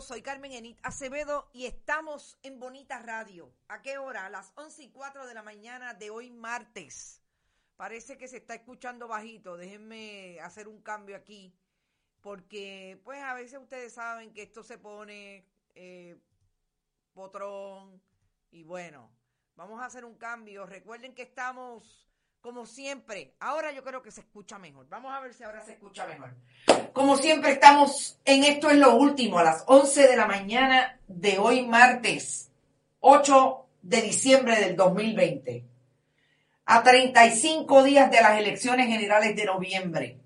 Soy Carmen Enit Acevedo y estamos en Bonita Radio. ¿A qué hora? A las 11 y 4 de la mañana de hoy martes. Parece que se está escuchando bajito. Déjenme hacer un cambio aquí. Porque, pues, a veces ustedes saben que esto se pone eh, potrón. Y bueno, vamos a hacer un cambio. Recuerden que estamos como siempre. Ahora yo creo que se escucha mejor. Vamos a ver si ahora se escucha mejor. Como siempre estamos en esto es lo último, a las 11 de la mañana de hoy martes, 8 de diciembre del 2020. A 35 días de las elecciones generales de noviembre.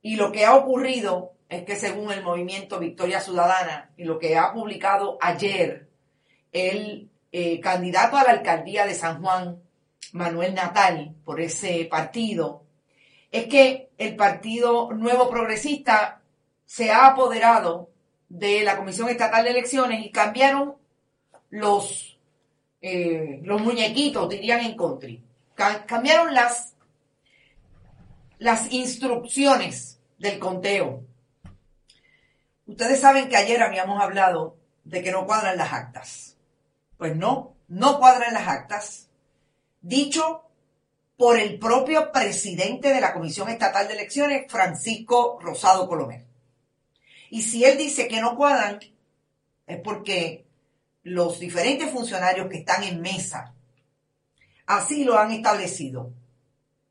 Y lo que ha ocurrido es que según el movimiento Victoria Ciudadana y lo que ha publicado ayer el eh, candidato a la alcaldía de San Juan, Manuel Natal por ese partido, es que el Partido Nuevo Progresista se ha apoderado de la Comisión Estatal de Elecciones y cambiaron los, eh, los muñequitos, dirían en country. cambiaron las, las instrucciones del conteo. Ustedes saben que ayer habíamos hablado de que no cuadran las actas. Pues no, no cuadran las actas dicho por el propio presidente de la Comisión Estatal de Elecciones, Francisco Rosado Colomer. Y si él dice que no cuadran, es porque los diferentes funcionarios que están en mesa así lo han establecido.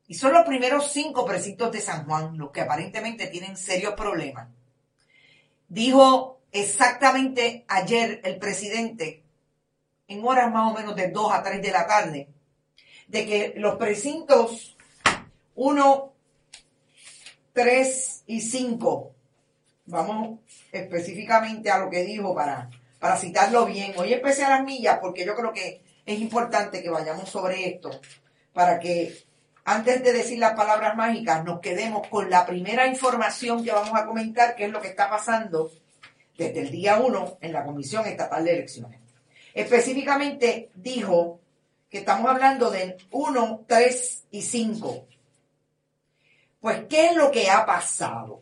Y son los primeros cinco precintos de San Juan los que aparentemente tienen serios problemas. Dijo exactamente ayer el presidente, en horas más o menos de 2 a 3 de la tarde, de que los precintos 1, 3 y 5, vamos específicamente a lo que dijo para, para citarlo bien. Hoy empecé a las millas porque yo creo que es importante que vayamos sobre esto para que antes de decir las palabras mágicas nos quedemos con la primera información que vamos a comentar, que es lo que está pasando desde el día 1 en la Comisión Estatal de Elecciones. Específicamente dijo que estamos hablando de 1, 3 y 5. Pues, ¿qué es lo que ha pasado?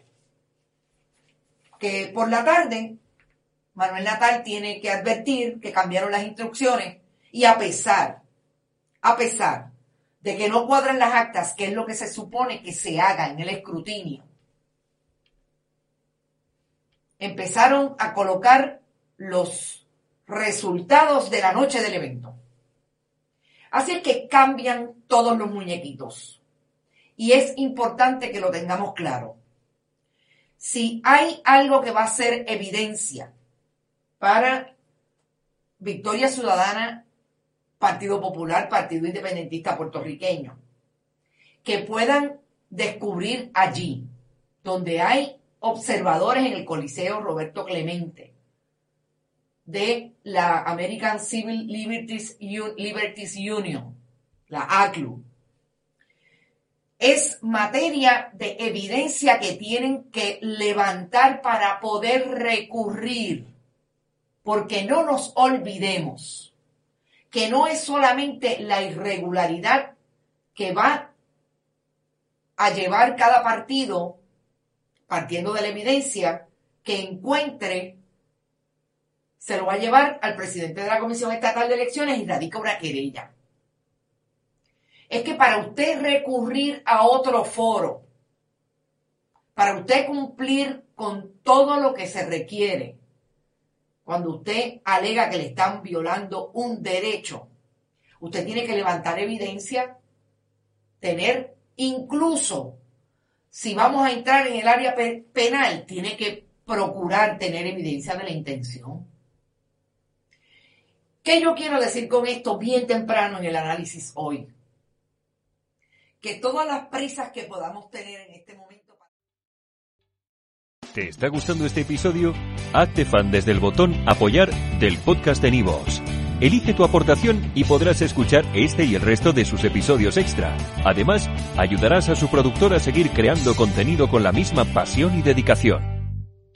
Que por la tarde, Manuel Natal tiene que advertir que cambiaron las instrucciones y a pesar, a pesar de que no cuadran las actas, que es lo que se supone que se haga en el escrutinio, empezaron a colocar los resultados de la noche del evento. Así es que cambian todos los muñequitos. Y es importante que lo tengamos claro. Si hay algo que va a ser evidencia para Victoria Ciudadana, Partido Popular, Partido Independentista Puertorriqueño, que puedan descubrir allí, donde hay observadores en el Coliseo Roberto Clemente, de la American Civil Liberties, Union, la ACLU. Es materia de evidencia que tienen que levantar para poder recurrir, porque no nos olvidemos que no es solamente la irregularidad que va a llevar cada partido, partiendo de la evidencia, que encuentre se lo va a llevar al presidente de la Comisión Estatal de Elecciones y radica una querella. Es que para usted recurrir a otro foro, para usted cumplir con todo lo que se requiere, cuando usted alega que le están violando un derecho, usted tiene que levantar evidencia, tener incluso, si vamos a entrar en el área penal, tiene que procurar tener evidencia de la intención. ¿Qué yo quiero decir con esto bien temprano en el análisis hoy? Que todas las prisas que podamos tener en este momento... ¿Te está gustando este episodio? Hazte fan desde el botón apoyar del podcast de Nivos. Elige tu aportación y podrás escuchar este y el resto de sus episodios extra. Además, ayudarás a su productor a seguir creando contenido con la misma pasión y dedicación.